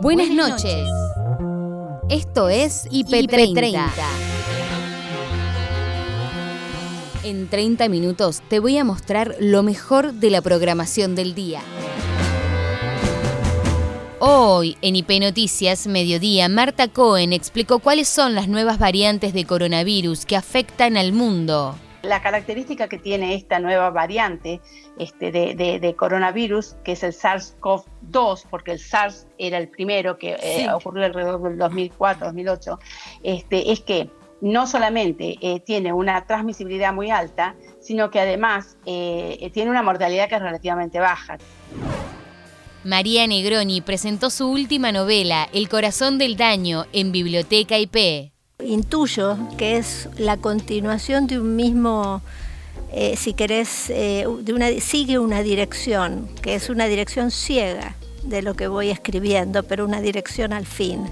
Buenas noches. Esto es IP30. En 30 minutos te voy a mostrar lo mejor de la programación del día. Hoy, en IP Noticias, mediodía, Marta Cohen explicó cuáles son las nuevas variantes de coronavirus que afectan al mundo. La característica que tiene esta nueva variante este, de, coronavirus, que es el SARS-CoV-2, porque el SARS era el primero que eh, ocurrió alrededor del 2004-2008, este, es que no solamente eh, tiene una transmisibilidad muy alta, sino que además eh, tiene una mortalidad que es relativamente baja. María Negroni presentó su última novela, El corazón del daño, en Biblioteca IP. Intuyo que es la continuación de un mismo, eh, si querés, eh, de una, sigue una dirección, que es una dirección ciega de lo que voy escribiendo, pero una dirección al fin.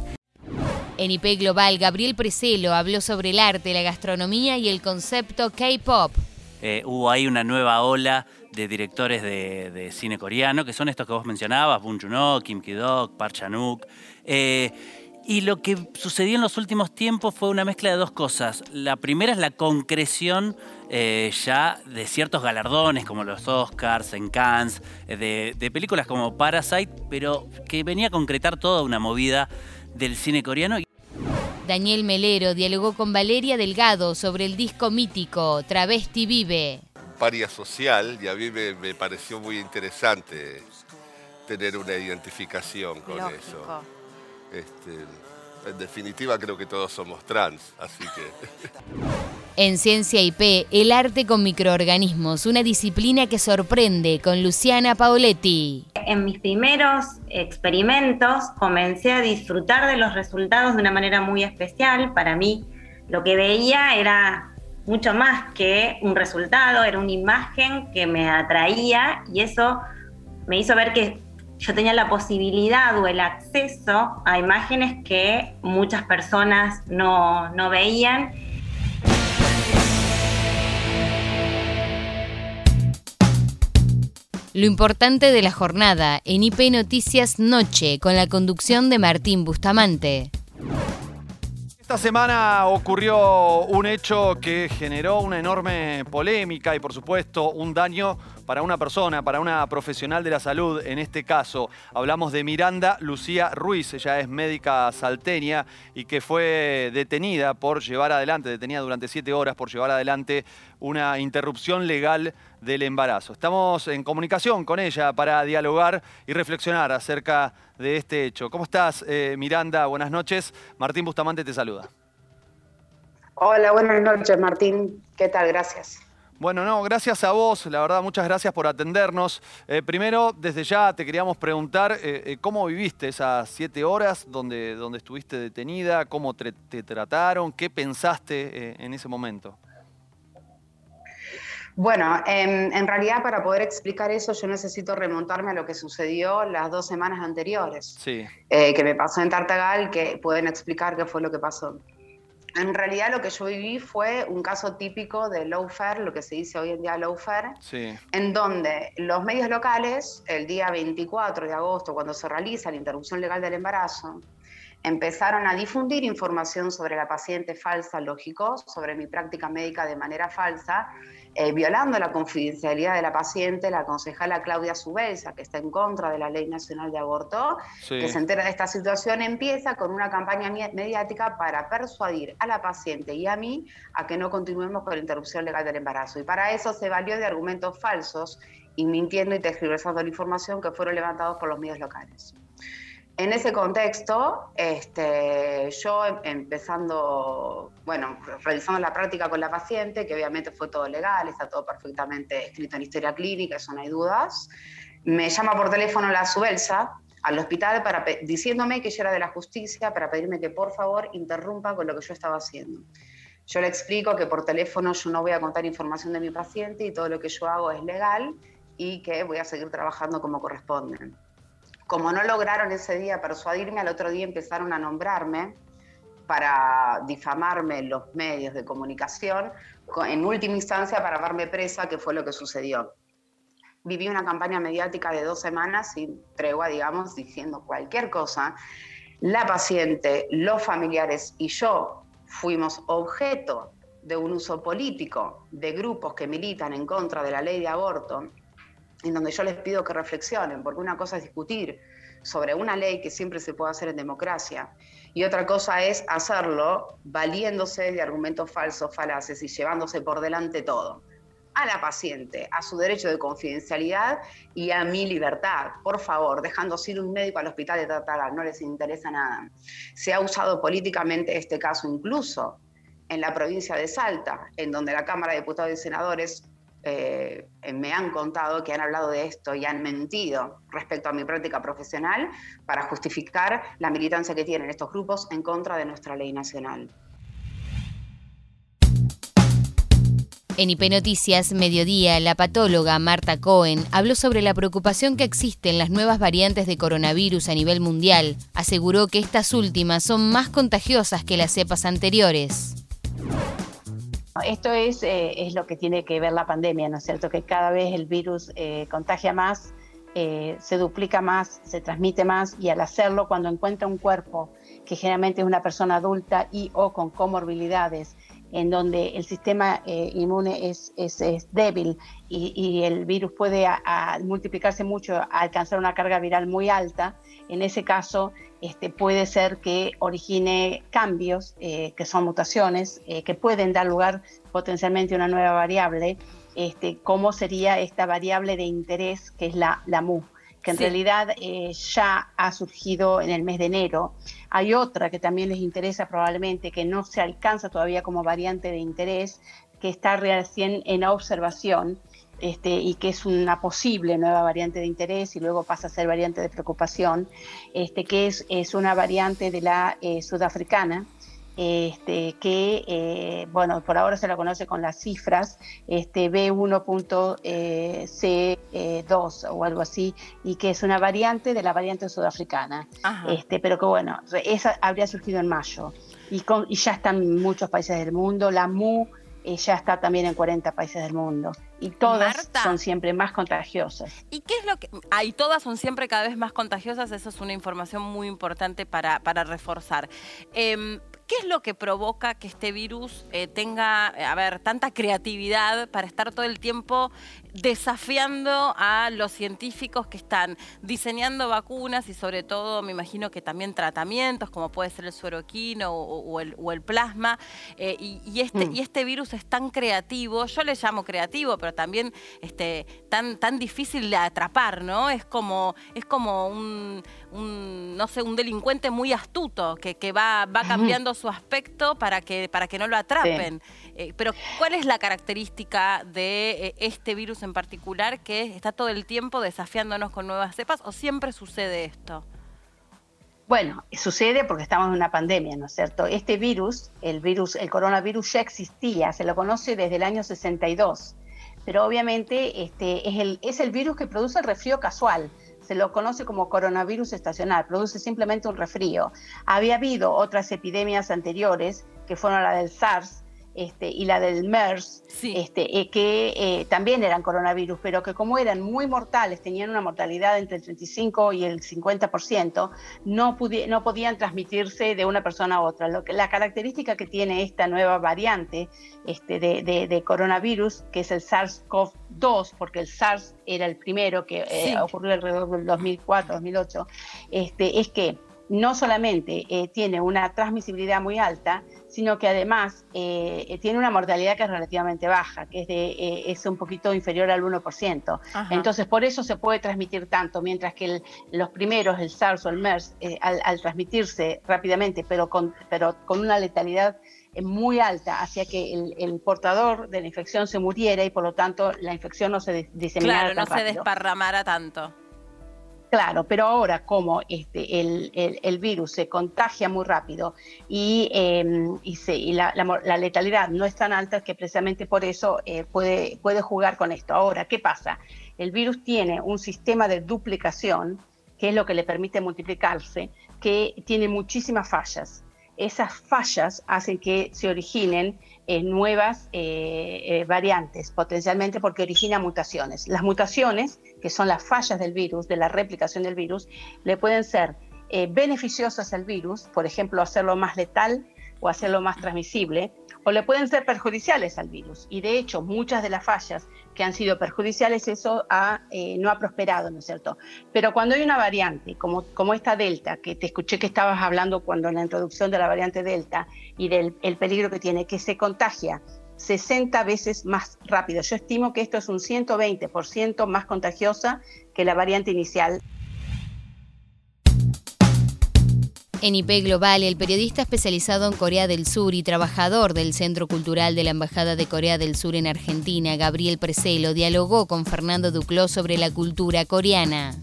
En IP Global, Gabriel Preselo habló sobre el arte, la gastronomía y el concepto K-pop. Eh, hubo ahí una nueva ola de directores de, cine coreano, que son estos que vos mencionabas, Bong Joon-ho, Kim Ki-dok, Park Chan-wook. Y lo que sucedió en los últimos tiempos fue una mezcla de dos cosas. La primera es la concreción eh, ya de ciertos galardones como los Oscars, en Cannes, eh, de, películas como Parasite, pero que venía a concretar toda una movida del cine coreano. Daniel Melero dialogó con Valeria Delgado sobre el disco mítico Travesti Vive. Paria social y a mí me, pareció muy interesante tener una identificación con eso. Este, en definitiva creo que todos somos trans, así que... En Ciencia IP, el arte con microorganismos, una disciplina que sorprende con Luciana Paoletti. En mis primeros experimentos comencé a disfrutar de los resultados de una manera muy especial. Para mí lo que veía era mucho más que un resultado, era una imagen que me atraía y eso me hizo ver que yo tenía la posibilidad o el acceso a imágenes que muchas personas no, no veían. Lo importante de la jornada en IP Noticias Noche con la conducción de Martín Bustamante. Esta semana ocurrió un hecho que generó una enorme polémica y por supuesto un daño para una persona, para una profesional de la salud. En este caso hablamos de Miranda Lucía Ruiz, ella es médica salteña y que fue detenida por llevar adelante, detenida durante siete horas por llevar adelante una interrupción legal del embarazo. Estamos en comunicación con ella para dialogar y reflexionar acerca de este hecho. ¿Cómo estás, eh, Miranda? Buenas noches. Martín Bustamante te saluda. Hola, buenas noches, Martín. ¿Qué tal? Gracias. Bueno, no, gracias a vos, la verdad, muchas gracias por atendernos. Eh, primero, desde ya te queríamos preguntar eh, eh, cómo viviste esas siete horas donde, donde estuviste detenida, cómo te, trataron, qué pensaste en ese momento. Bueno, em, en realidad para poder explicar eso yo necesito remontarme a lo que sucedió las dos semanas anteriores, sí. que me pasó en Tartagal, que pueden explicar qué fue lo que pasó. En realidad lo que yo viví fue un caso típico de lawfare, lo que se dice hoy en día lawfare, en donde los medios locales, el día 24 de agosto, cuando se realiza la interrupción legal del embarazo, empezaron a difundir información sobre la paciente falsa, lógico, sobre mi práctica médica de manera falsa, eh, violando la confidencialidad de la paciente, la concejala Claudia Subelsa, que está en contra de la Ley Nacional de Aborto, que se entera de esta situación, empieza con una campaña mediática para persuadir a la paciente y a mí a que no continuemos con la interrupción legal del embarazo. Y para eso se valió de argumentos falsos y mintiendo y tergiversando la información que fueron levantados por los medios locales. En ese contexto, este, yo em, empezando, bueno, realizando la práctica con la paciente, que obviamente fue todo legal, está todo perfectamente escrito en historia clínica, eso no hay dudas, me llama por teléfono la Subelsa al hospital para, diciéndome que yo era de la justicia para pedirme que por favor interrumpa con lo que yo estaba haciendo. Yo le explico que por teléfono yo no voy a contar información de mi paciente y todo lo que yo hago es legal y que voy a seguir trabajando como corresponde. Como no lograron ese día persuadirme, al otro día empezaron a nombrarme para difamarme los medios de comunicación, en última instancia para darme presa, que fue lo que sucedió. viví una campaña mediática de dos semanas sin tregua, digamos, diciendo cualquier cosa. La paciente, los familiares y yo fuimos objeto de un uso político de grupos que militan en contra de la ley de aborto, en donde yo les pido que reflexionen, porque una cosa es discutir sobre una ley que siempre se puede hacer en democracia, y otra cosa es hacerlo valiéndose de argumentos falsos, falaces y llevándose por delante todo a la paciente, a su derecho de confidencialidad y a mi libertad. Por favor, dejando ir un médico al hospital de Tartagal, no les interesa nada. Se ha usado políticamente este caso incluso en la provincia de Salta, en donde la Cámara de Diputados y Senadores eh, me han contado que han hablado de esto y han mentido respecto a mi práctica profesional para justificar la militancia que tienen estos grupos en contra de nuestra ley nacional. En IP Noticias, Mediodía, la patóloga Marta Cohen habló sobre la preocupación que existe en las nuevas variantes de coronavirus a nivel mundial. Aseguró que estas últimas son más contagiosas que las cepas anteriores. Esto es, eh, es lo que tiene que ver la pandemia, ¿no es cierto? Que cada vez el virus eh, contagia más, eh, se duplica más, se transmite más y al hacerlo, cuando encuentra un cuerpo que generalmente es una persona adulta y o con comorbilidades, en donde el sistema eh, inmune es, es, débil y, el virus puede multiplicarse mucho, alcanzar una carga viral muy alta, en ese caso este, puede ser que origine cambios, eh, que son mutaciones, eh, que pueden dar lugar potencialmente a una nueva variable, este, como sería esta variable de interés que es la, la MU que en realidad eh, ya ha surgido en el mes de enero. Hay otra que también les interesa probablemente, que no se alcanza todavía como variante de interés, que está recién en observación. Este, y que es una posible nueva variante de interés y luego pasa a ser variante de preocupación, este, que es, es una variante de la eh, sudafricana, este, que, eh, bueno, por ahora se la conoce con las cifras, este, B1.C2 eh, o algo así, y que es una variante de la variante sudafricana, este, pero que bueno, esa habría surgido en mayo, y, con, y ya están en muchos países del mundo, la MU eh, ya está también en 40 países del mundo. Y todas son siempre más contagiosas. ¿Y qué es lo que.? Ah, y todas son siempre cada vez más contagiosas. Eso es una información muy importante para, para reforzar. Em, ¿Qué es lo que provoca que este virus eh, tenga, a ver, tanta creatividad para estar todo el tiempo desafiando a los científicos que están diseñando vacunas y sobre todo, me imagino que también tratamientos, como puede ser el sueroquino o, el, plasma, eh, y, este, mm. y este virus es tan creativo, yo le llamo creativo, pero también este, tan, tan difícil de atrapar, ¿no? Es como, es como un, no sé, un delincuente muy astuto que, va, va cambiando su aspecto para que, para que no lo atrapen. Eh, pero, ¿cuál es la característica de eh, este virus en particular que está todo el tiempo desafiándonos con nuevas cepas o siempre sucede esto? Bueno, sucede porque estamos en una pandemia, ¿no es cierto? Este virus, el virus, el coronavirus ya existía, se lo conoce desde el año 62, pero obviamente este, es, el, es el virus que produce el resfrío casual se lo conoce como coronavirus estacional, produce simplemente un resfrío. Había habido otras epidemias anteriores, que fueron la del SARS, este, y la del MERS, este, eh, que eh, también eran coronavirus, pero que como eran muy mortales, tenían una mortalidad entre el 35 y el 50%, no, no podían transmitirse de una persona a otra. Lo que, la característica que tiene esta nueva variante este, de, coronavirus, que es el SARS-CoV-2, porque el SARS era el primero que eh, ocurrió alrededor del 2004, 2008, este, es que no solamente tiene una transmisibilidad muy alta, sino que además eh, tiene una mortalidad que es relativamente baja, que es, de, eh, es un poquito inferior al 1%. Entonces, por eso se puede transmitir tanto, mientras que los primeros, el SARS o el MERS, eh, al, transmitirse rápidamente, pero con, pero con una letalidad muy alta, hacía que el, portador de la infección se muriera y por lo tanto la infección no se diseminara Claro, no se desparramara tanto. Claro, pero ahora como este, el, virus se contagia muy rápido y, em, la, letalidad no es tan alta, que precisamente por eso eh, puede, puede jugar con esto. Ahora, ¿qué pasa? El virus tiene un sistema de duplicación, que es lo que le permite multiplicarse, que tiene muchísimas fallas. Esas fallas hacen que se originen eh, nuevas variantes, potencialmente porque origina mutaciones. Las mutaciones, que son las fallas del virus, de la replicación del virus, le pueden ser beneficiosas al virus, por ejemplo, hacerlo más letal o hacerlo más transmisible, o le pueden ser perjudiciales al virus. Y de hecho, muchas de las fallas que han sido perjudiciales, eso eh, no ha prosperado, ¿no es cierto? Pero cuando hay una variante, como, como esta Delta, que te escuché que estabas hablando cuando en la introducción de la variante Delta y del el peligro que tiene, que se contagia 60 veces más rápido. Yo estimo que esto es un 120% más contagiosa que la variante inicial. En IP Global, el periodista especializado en Corea del Sur y trabajador del Centro Cultural de la Embajada de Corea del Sur en Argentina, Gabriel Preselo, dialogó con Fernando Duclos sobre la cultura coreana.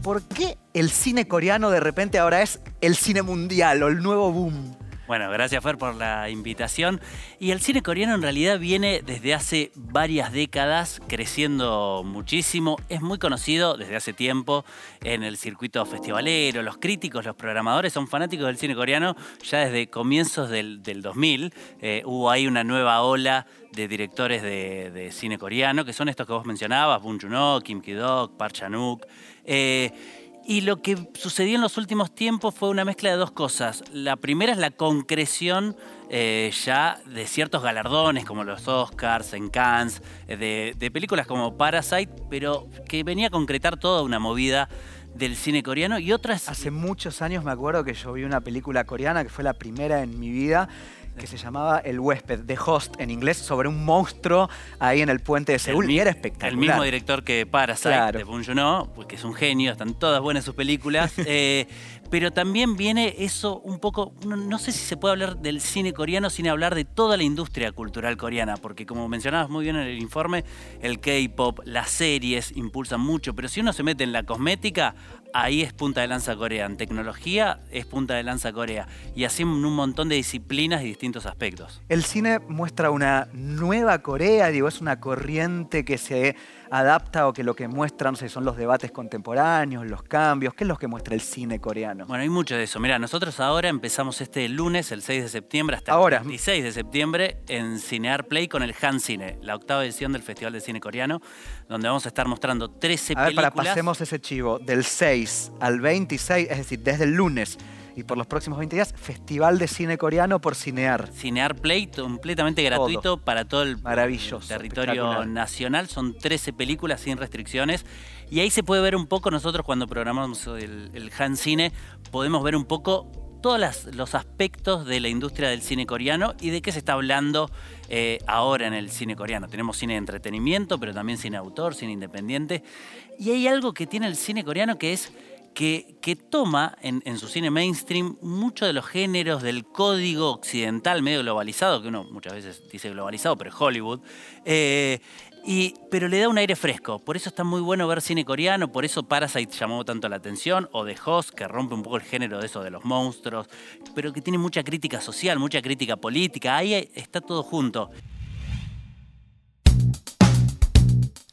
¿Por qué el cine coreano de repente ahora es el cine mundial o el nuevo boom? Bueno, gracias Fer por la invitación. Y el cine coreano en realidad viene desde hace varias décadas creciendo muchísimo. Es muy conocido desde hace tiempo en el circuito festivalero. Los críticos, los programadores son fanáticos del cine coreano ya desde comienzos del, 2000. Eh, hubo ahí una nueva ola de directores de, cine coreano, que son estos que vos mencionabas, Bong Joon-ho, Kim Ki-dok, Park Chan-wook. Eh, y lo que sucedió en los últimos tiempos fue una mezcla de dos cosas. La primera es la concreción eh, ya de ciertos galardones como los Oscars, en Cannes, eh, de, películas como Parasite, pero que venía a concretar toda una movida del cine coreano y otras... Hace muchos años me acuerdo que yo vi una película coreana que fue la primera en mi vida que se llamaba El huésped, The Host en inglés, sobre un monstruo ahí en el puente de Seúl. y era espectacular. El mismo director que Parasite, de Bong Joon-ho, pues, que es un genio, están todas buenas sus películas. Eh, pero también viene eso un poco, no, sé si se puede hablar del cine coreano sin hablar de toda la industria cultural coreana, porque como mencionabas muy bien en el informe, el K-pop, las series impulsan mucho, pero si uno se mete en la cosmética, ahí es punta de lanza Corea. En tecnología es punta de lanza Corea. Y así en un montón de disciplinas y distintos aspectos. El cine muestra una nueva Corea, digo, es una corriente que se adapta o que lo que muestra, no sé, son los debates contemporáneos, los cambios. ¿Qué es lo que muestra el cine coreano? Bueno, hay mucho de eso. Mira, nosotros ahora empezamos este lunes, el 6 de septiembre, hasta el 26 de septiembre, en Cinear Play con el Han Cine, la octava edición del Festival de Cine Coreano, donde vamos a estar mostrando 13 a ver, Para pasemos ese chivo, del 6 al 26, es decir, desde el lunes y por los próximos 20 días, Festival de Cine Coreano por Cinear. Cinear Play, completamente gratuito para todo el Maravilloso, territorio nacional. Son 13 películas sin restricciones. Y ahí se puede ver un poco, nosotros cuando programamos el, el Han Cine, podemos ver un poco todos los aspectos de la industria del cine coreano y de qué se está hablando eh, ahora en el cine coreano. Tenemos cine de entretenimiento, pero también cine autor, cine independiente. Y hay algo que tiene el cine coreano que es que, toma en, su cine mainstream muchos de los géneros del código occidental medio globalizado, que uno muchas veces dice globalizado, pero es Hollywood, eh, pero le da un aire fresco. Por eso está muy bueno ver cine coreano, por eso Parasite llamó tanto la atención, o The Host, que rompe un poco el género de eso de los monstruos, pero que tiene mucha crítica social, mucha crítica política, ahí está todo junto.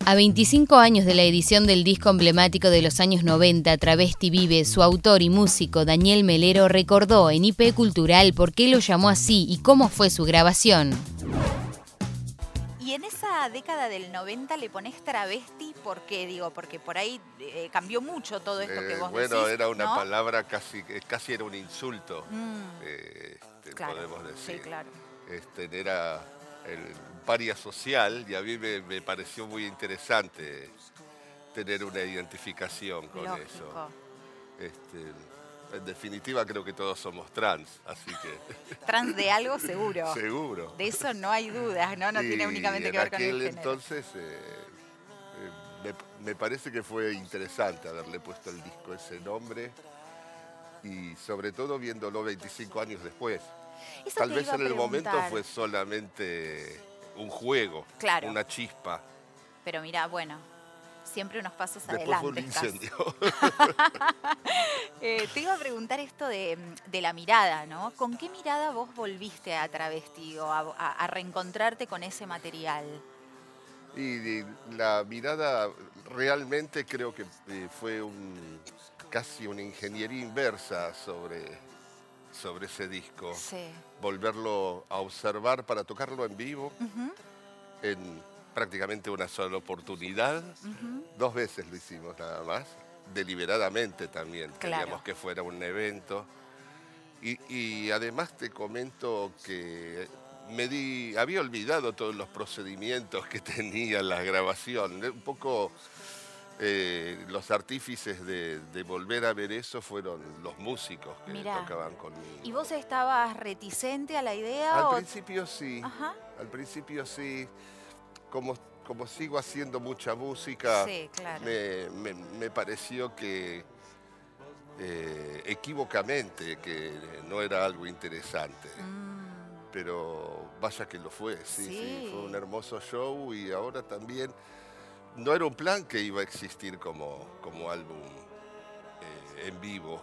A 25 años de la edición del disco emblemático de los años 90, Travesti Vive, su autor y músico Daniel Melero recordó en IP Cultural por qué lo llamó así y cómo fue su grabación. Y en esa década del 90 le pones travesti, ¿por qué? Digo, porque por ahí eh, cambió mucho todo esto que vos bueno, Bueno, era una palabra casi, casi era un insulto, mm. eh, este, podemos decir. Sí, claro. Este, era el paria social y a mí me, pareció muy interesante tener una identificación con eso. Este, en definitiva creo que todos somos trans, así que... Trans de algo seguro. seguro. De eso no hay dudas, ¿no? No tiene únicamente que ver con el género. entonces eh, eh, me, parece que fue interesante haberle puesto el disco ese nombre y sobre todo viéndolo 25 años después. Tal vez en el momento fue solamente un juego, una chispa. Pero mira, bueno, siempre unos pasos adelante. un incendio. Eh, te iba a preguntar esto de, la mirada, ¿no? ¿Con qué mirada vos volviste a Travesti o a, reencontrarte con ese material? Y, la mirada realmente creo que eh, fue un, casi una ingeniería inversa sobre sobre ese disco. Volverlo a observar para tocarlo en vivo en prácticamente una sola oportunidad. Dos veces lo hicimos nada más, deliberadamente también. Queríamos que fuera un evento. Y, además te comento que me di, había olvidado todos los procedimientos que tenía la grabación. Un poco eh, los artífices de, volver a ver eso fueron los músicos que tocaban conmigo. ¿Y vos estabas reticente a la idea? Al principio sí, al principio sí. Como, como sigo haciendo mucha música, me, pareció que eh, equivocamente que no era algo interesante. Mm. Pero vaya que lo fue, sí, sí, fue un hermoso show y ahora también no era un plan que iba a existir como, como álbum eh, en vivo.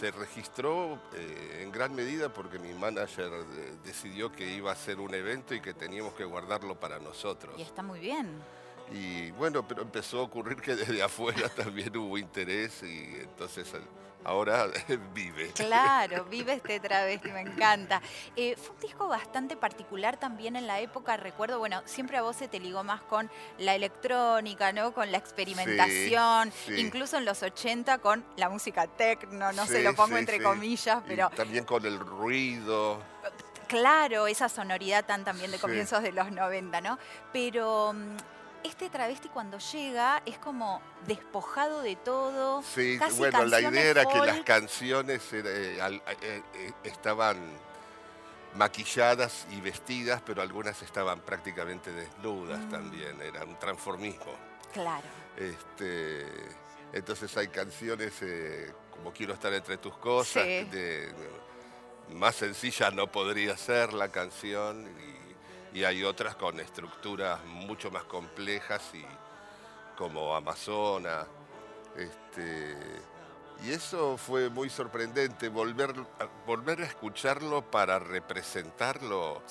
Se registró eh, en gran medida porque mi manager eh, decidió que iba a ser un evento y que teníamos que guardarlo para nosotros. Y está muy bien. Y bueno, pero empezó a ocurrir que desde afuera también hubo interés y entonces ahora vive. Claro, vive este travesti, me encanta. Eh, fue un disco bastante particular también en la época, recuerdo, bueno, siempre a vos se te ligó más con la electrónica, ¿no? Con la experimentación, incluso en los 80 con la música techno, no sé, lo pongo entre comillas, pero... también con el ruido. Claro, esa sonoridad tan también de comienzos de los 90, ¿no? Pero mm, este travesti cuando llega es como despojado de todo. Sí, bueno, la idea era que las canciones eh, eh, eh, estaban maquilladas y vestidas, pero algunas estaban prácticamente desnudas mm. también, era un transformismo. Claro. Este, entonces hay canciones como Quiero estar entre tus cosas, más sencilla no podría ser la canción y hay otras con estructuras mucho más complejas y como Amazona. Este, y eso fue muy sorprendente, volver, volver a escucharlo para representarlo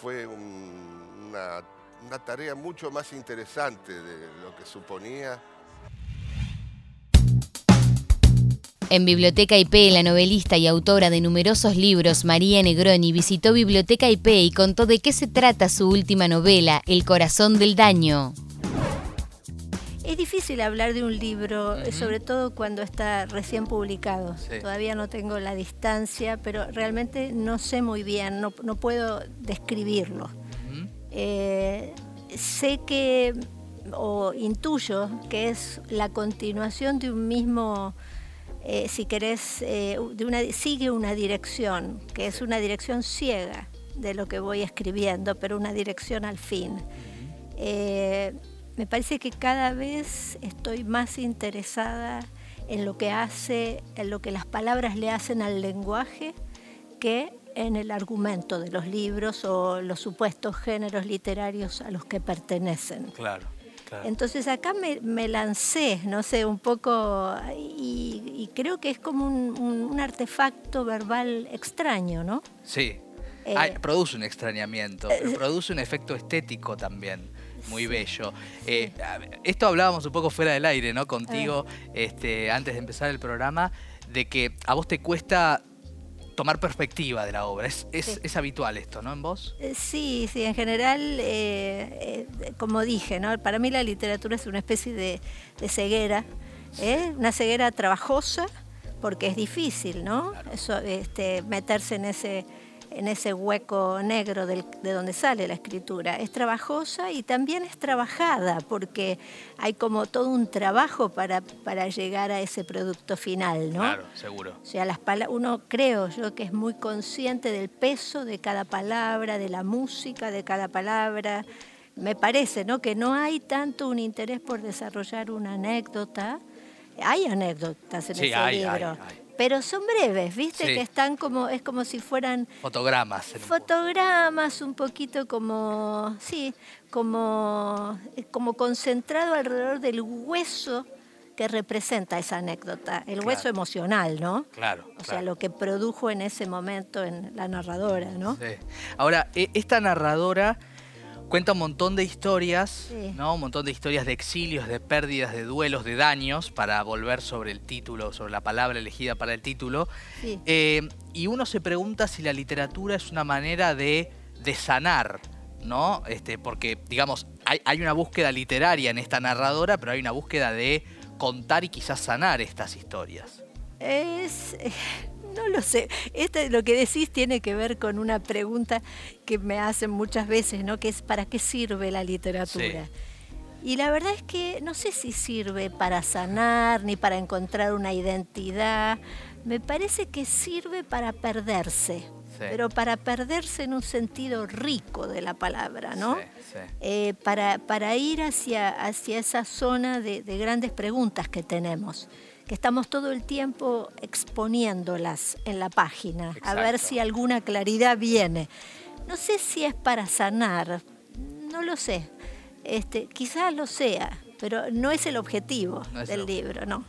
fue una, una tarea mucho más interesante de lo que suponía. En Biblioteca IP, la novelista y autora de numerosos libros, María Negroni, visitó Biblioteca IP y contó de qué se trata su última novela, El corazón del daño. Es difícil hablar de un libro, sobre todo cuando está recién publicado. Todavía no tengo la distancia, pero realmente no sé muy bien, no, puedo describirlo. Eh, sé que, o intuyo, que es la continuación de un mismo eh, si querés, eh, de una, sigue una dirección, que es una dirección ciega de lo que voy escribiendo, pero una dirección al fin. Eh, me parece que cada vez estoy más interesada en lo que hace, en lo que las palabras le hacen al lenguaje, que en el argumento de los libros o los supuestos géneros literarios a los que pertenecen. Claro. Entonces acá me, lancé, no sé, un poco, y, creo que es como un, artefacto verbal extraño, ¿no? Sí, eh, produce un extrañamiento, pero produce un efecto estético también. Muy bello. Eh, esto hablábamos un poco fuera del aire, ¿no? Contigo, este, antes de empezar el programa, de que a vos te cuesta tomar perspectiva de la obra. Es, es, habitual esto, ¿no? En vos. Eh, sí, sí, en general, eh, eh, como dije, ¿no? Para mí la literatura es una especie de, ceguera, una ceguera trabajosa, porque es difícil, ¿no? Eso, este, meterse en ese en ese hueco negro de donde sale la escritura. Es trabajosa y también es trabajada porque hay como todo un trabajo para, para llegar a ese producto final, ¿no? Claro, seguro. O sea, las uno creo yo que es muy consciente del peso de cada palabra, de la música de cada palabra. Me parece, ¿no? Que no hay tanto un interés por desarrollar una anécdota. Hay anécdotas en ese libro pero son breves, ¿viste? Que están como, es como si fueran... Fotogramas. Fotogramas, un poquito como, sí, como, como concentrado alrededor del hueso que representa esa anécdota, el hueso emocional, ¿no? Claro. O sea, lo que produjo en ese momento en la narradora, ¿no? Sí. Ahora, e, esta narradora cuenta un montón de historias, ¿no? Un montón de historias de exilios, de pérdidas, de duelos, de daños, para volver sobre el título, sobre la palabra elegida para el título. Eh, y uno se pregunta si la literatura es una manera de, de sanar, ¿no? Este, porque, digamos, hay, hay una búsqueda literaria en esta narradora, pero hay una búsqueda de contar y quizás sanar estas historias. Es, no lo sé. Este, lo que decís tiene que ver con una pregunta que me hacen muchas veces, ¿no? Que es ¿para qué sirve la literatura? Y la verdad es que no sé si sirve para sanar ni para encontrar una identidad. Me parece que sirve para perderse, pero para perderse en un sentido rico de la palabra, ¿no? Eh, para, para, ir hacia, hacia esa zona de grandes preguntas que tenemos que estamos todo el tiempo exponiéndolas en la página, a ver si alguna claridad viene. No sé si es para sanar, no lo sé. Este, quizás lo sea, pero no es el objetivo del libro, ¿no?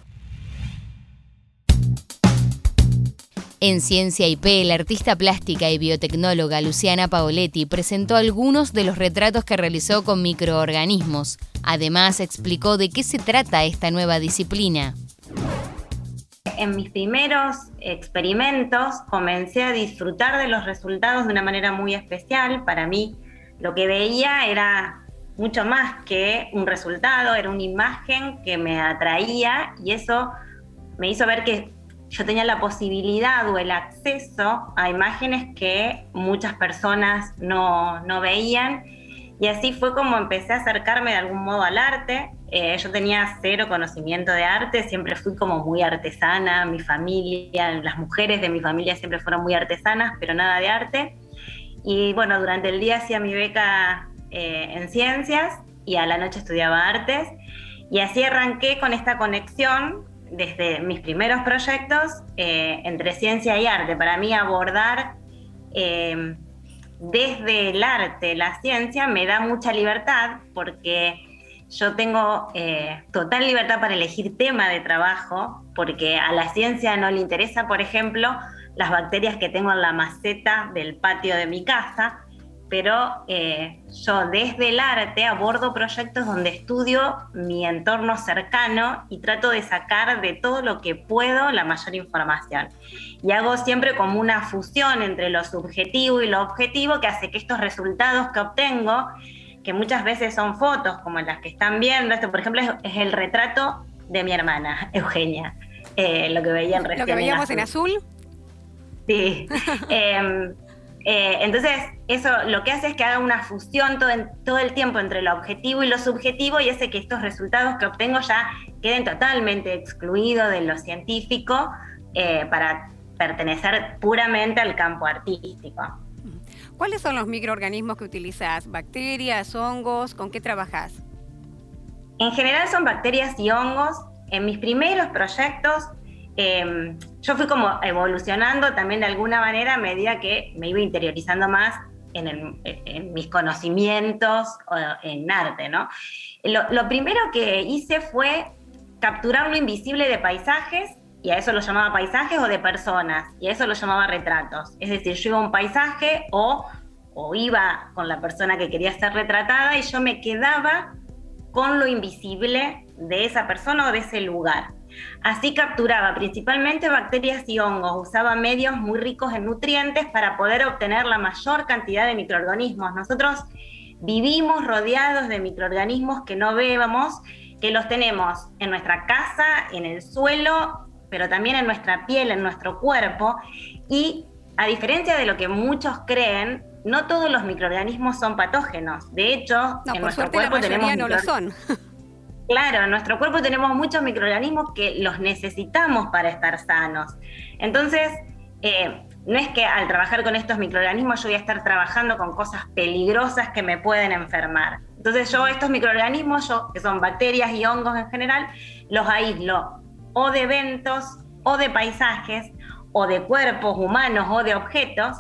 En Ciencia IP, la artista plástica y biotecnóloga Luciana Paoletti presentó algunos de los retratos que realizó con microorganismos. Además, explicó de qué se trata esta nueva disciplina en mis primeros experimentos comencé a disfrutar de los resultados de una manera muy especial. Para mí lo que veía era mucho más que un resultado, era una imagen que me atraía y eso me hizo ver que yo tenía la posibilidad o el acceso a imágenes que muchas personas no, no veían. Y así fue como empecé a acercarme de algún modo al arte. Eh, yo tenía cero conocimiento de arte, siempre fui como muy artesana, mi familia, las mujeres de mi familia siempre fueron muy artesanas, pero nada de arte. Y bueno, durante el día hacía mi beca eh, en ciencias y a la noche estudiaba artes. Y así arranqué con esta conexión desde mis primeros proyectos eh, entre ciencia y arte. Para mí abordar desde el arte la ciencia me da mucha libertad porque yo tengo eh, total libertad para elegir tema de trabajo, porque a la ciencia no le interesa, por ejemplo, las bacterias que tengo en la maceta del patio de mi casa, pero eh, yo desde el arte abordo proyectos donde estudio mi entorno cercano y trato de sacar de todo lo que puedo la mayor información. Y hago siempre como una fusión entre lo subjetivo y lo objetivo que hace que estos resultados que obtengo que muchas veces son fotos como las que están viendo. Esto, por ejemplo, es, el retrato de mi hermana, Eugenia, eh, lo que veían recién. Lo que veíamos en azul. Sí. Em, eh, entonces, eso lo que hace es que haga una fusión todo, todo, el tiempo entre lo objetivo y lo subjetivo y hace que estos resultados que obtengo ya queden totalmente excluidos de lo científico eh, para pertenecer puramente al campo artístico. ¿Cuáles son los microorganismos que utilizas? ¿Bacterias, hongos? ¿Con qué trabajas? En general son bacterias y hongos. En mis primeros proyectos em, yo fui como evolucionando también de alguna manera a medida que me iba interiorizando más en, mis conocimientos en arte, ¿no? lo, primero que hice fue capturar lo invisible de paisajes y a eso lo llamaba paisajes o de personas, y a eso lo llamaba retratos. Es decir, yo iba a un paisaje o, o iba con la persona que quería ser retratada y yo me quedaba con lo invisible de esa persona o de ese lugar. Así capturaba principalmente bacterias y hongos, usaba medios muy ricos en nutrientes para poder obtener la mayor cantidad de microorganismos. Nosotros vivimos rodeados de microorganismos que no vemos, que los tenemos en nuestra casa, en el suelo pero también en nuestra piel, en nuestro cuerpo. Y a diferencia de lo que muchos creen, no todos los microorganismos son patógenos. De hecho, en nuestro cuerpo tenemos no lo son. Claro, en nuestro cuerpo tenemos muchos microorganismos que los necesitamos para estar sanos. Entonces, eh, no es que al trabajar con estos microorganismos yo voy a estar trabajando con cosas peligrosas que me pueden enfermar. Entonces yo estos microorganismos, yo, que son bacterias y hongos en general, los aíslo o de eventos o de paisajes o de cuerpos humanos o de objetos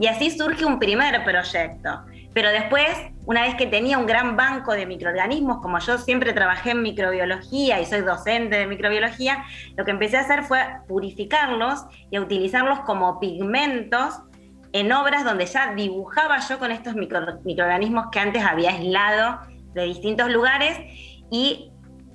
y así surge un primer proyecto. Pero después, una vez que tenía un gran banco de microorganismos, como yo siempre trabajé en microbiología y soy docente de microbiología, lo que empecé a hacer fue purificarlos y a utilizarlos como pigmentos en obras donde ya dibujaba yo con estos microorganismos que antes había aislado de distintos lugares. Y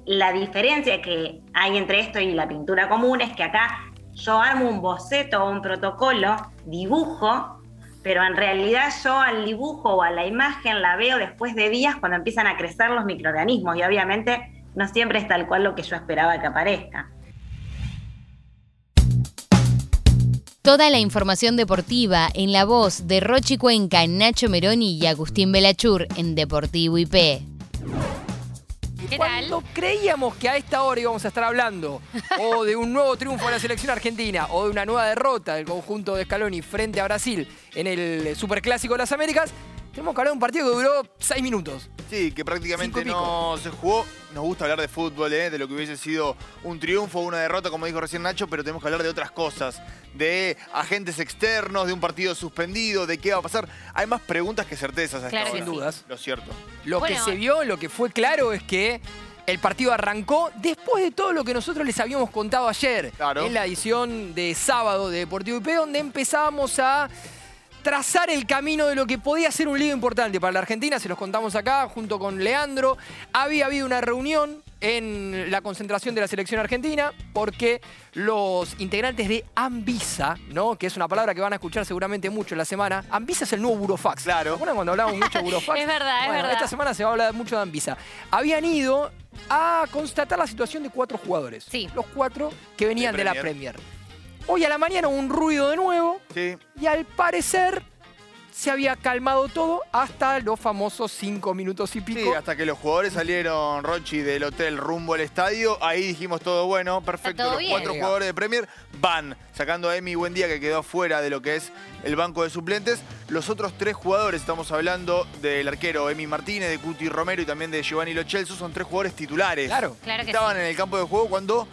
la diferencia que hay entre esto y la pintura común es que acá yo armo un boceto o un protocolo, dibujo, pero en realidad yo al dibujo o a la imagen la veo después de días cuando empiezan a crecer los microorganismos y obviamente no siempre es tal cual lo que yo esperaba que aparezca. Toda la información deportiva en la voz de Rochi Cuenca, Nacho Meroni y Agustín Belachur en Deportivo IP. Cuando creíamos que a esta hora íbamos a estar hablando o de un nuevo triunfo de la selección argentina o de una nueva derrota del conjunto de Scaloni frente a Brasil en el Superclásico de las Américas, tenemos que hablar de un partido que duró seis minutos. Sí, que prácticamente no se jugó. Nos gusta hablar de fútbol, ¿eh? de lo que hubiese sido un triunfo o una derrota, como dijo recién Nacho, pero tenemos que hablar de otras cosas, de agentes externos, de un partido suspendido, de qué va a pasar. Hay más preguntas que certezas. A claro, sin dudas. Lo cierto. Lo que se vio, lo que fue claro es que el partido arrancó después de todo lo que nosotros les habíamos contado ayer en la edición de sábado de Deportivo IP, donde empezábamos a trazar el camino de lo que podía ser un lío importante para la Argentina, se los contamos acá junto con Leandro. Había habido una reunión en la concentración de la selección argentina porque los integrantes de Ambisa, ¿no? que es una palabra que van a escuchar seguramente mucho en la semana, Ambisa es el nuevo Burofax. Claro. ¿Recuerdan cuando hablamos mucho de Burofax? es verdad, es verdad. Esta semana se va a hablar mucho de Ambisa. Habían ido a constatar la situación de cuatro jugadores. Sí. Los cuatro que venían de, la Premier. Hoy a la mañana un ruido de nuevo. Sí. Y al parecer se había calmado todo hasta los famosos cinco minutos y pico. Sí, hasta que los jugadores salieron, Rochi, del hotel rumbo al estadio. Ahí dijimos todo bueno, perfecto. los cuatro jugadores de Premier van sacando a Emi Buendía, que quedó fuera de lo que es el banco de suplentes. Los otros tres jugadores, estamos hablando del arquero Emi Martínez, de Cuti Romero y también de Giovanni Lochelso, son tres jugadores titulares. Claro. claro que Estaban en el campo de juego cuando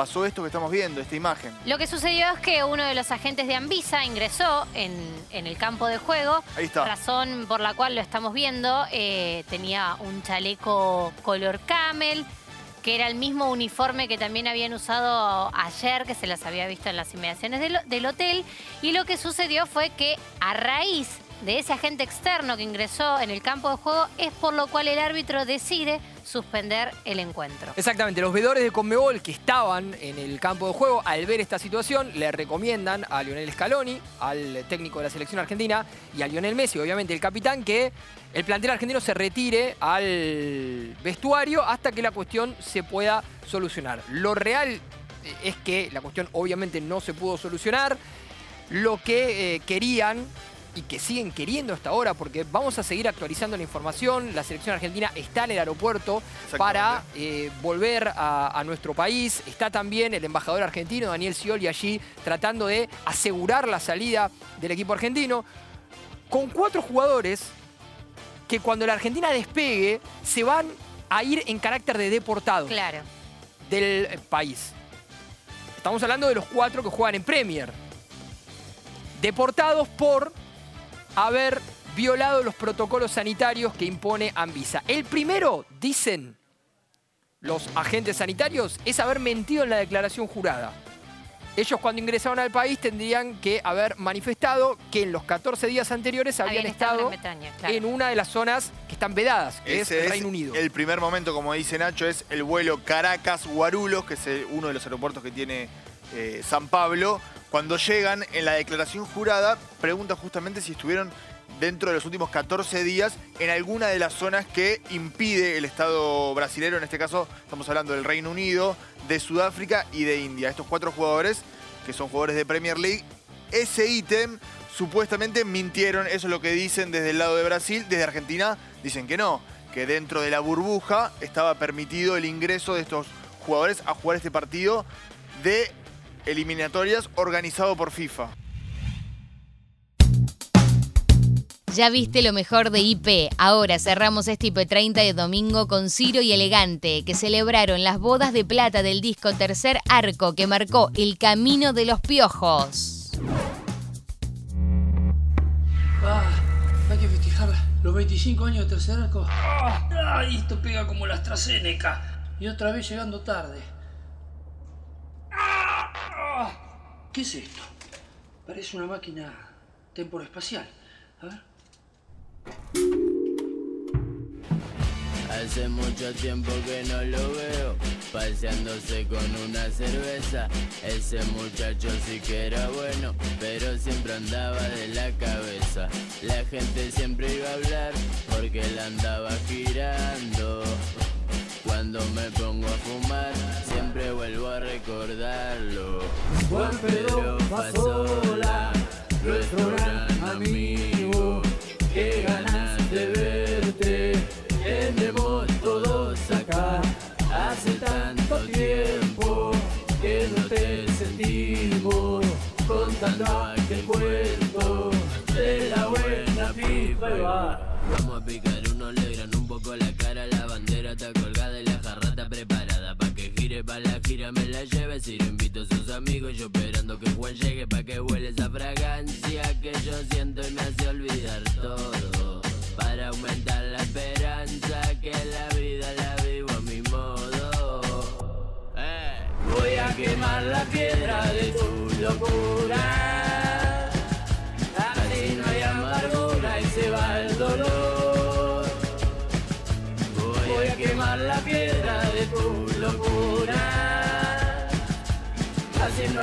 pasó esto que estamos viendo, esta imagen. Lo que sucedió es que uno de los agentes de Anvisa ingresó en, el campo de juego. Ahí está. Razón por la cual lo estamos viendo. Eh, tenía un chaleco color camel, que era el mismo uniforme que también habían usado ayer, que se las había visto en las inmediaciones del, del hotel. Y lo que sucedió fue que a raíz de ese agente externo que ingresó en el campo de juego es por lo cual el árbitro decide suspender el encuentro. Exactamente, los veedores de Conmebol que estaban en el campo de juego al ver esta situación le recomiendan a Lionel Scaloni, al técnico de la selección argentina y a Lionel Messi, obviamente el capitán, que el plantel argentino se retire al vestuario hasta que la cuestión se pueda solucionar. Lo real es que la cuestión obviamente no se pudo solucionar. Lo que eh, querían y que siguen queriendo hasta ahora, porque vamos a seguir actualizando la información. La selección argentina está en el aeropuerto para eh, volver a, nuestro país. Está también el embajador argentino, Daniel Scioli, allí tratando de asegurar la salida del equipo argentino. Con cuatro jugadores que cuando la Argentina despegue se van a ir en carácter de deportado claro. del país. Estamos hablando de los cuatro que juegan en Premier. Deportados por haber violado los protocolos sanitarios que impone Anvisa. El primero, dicen los agentes sanitarios, es haber mentido en la declaración jurada. Ellos cuando ingresaron al país tendrían que haber manifestado que en los 14 días anteriores habían, estado en, una de las zonas que están vedadas, que es el Reino Unido. El primer momento, como dice Nacho, es el vuelo Caracas-Guarulhos, que es uno de los aeropuertos que tiene eh, San Pablo, cuando llegan en la declaración jurada, pregunta justamente si estuvieron dentro de los últimos 14 días en alguna de las zonas que impide el Estado brasilero, en este caso estamos hablando del Reino Unido, de Sudáfrica y de India. Estos cuatro jugadores, que son jugadores de Premier League, ese ítem supuestamente mintieron, eso es lo que dicen desde el lado de Brasil, desde Argentina dicen que no, que dentro de la burbuja estaba permitido el ingreso de estos jugadores a jugar este partido de eliminatorias organizado por FIFA. Ya viste lo mejor de IP. Ahora cerramos este IP30 de domingo con Ciro y Elegante, que celebraron las bodas de plata del disco Tercer Arco que marcó el camino de los piojos. Ah, hay que festejar los 25 años de Tercer Arco. Ah, esto pega como la AstraZeneca. Y otra vez llegando tarde. ¿Qué es esto? Parece una máquina temporoespacial. A ver. Hace mucho tiempo que no lo veo, paseándose con una cerveza. Ese muchacho sí que era bueno, pero siempre andaba de la cabeza. La gente siempre iba a hablar porque él andaba girando. Cuando me pongo a fumar, siempre vuelvo a recordarlo. Juan Pedro Pasola, nuestro gran amigo, qué ganas de verte, tenemos todos acá. Hace tanto tiempo que no te sentimos contando aquel cuento de la Vamos a picar uno, le gran un poco la cara, la bandera está colgada y la jarrata preparada pa' que gire pa' la gira, me la lleve. Si lo invito a sus amigos, yo esperando que Juan llegue pa' que huele esa fragancia que yo siento y me hace olvidar todo. Para aumentar la esperanza que la vida la vivo a mi modo. Voy a quemar la piedra de tu locura.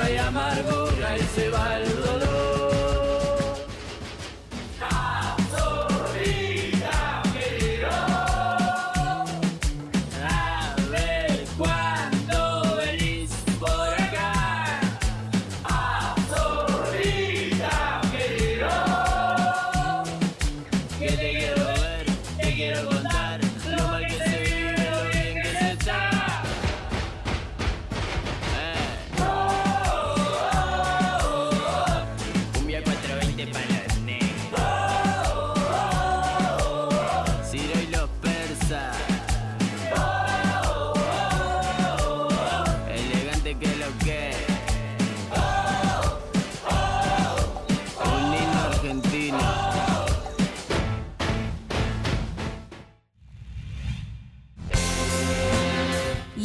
Hay amargura y se va el dolor. Querido. A ver cuándo venís por acá. Casolita, querido. Que te quiero ver, te quiero contar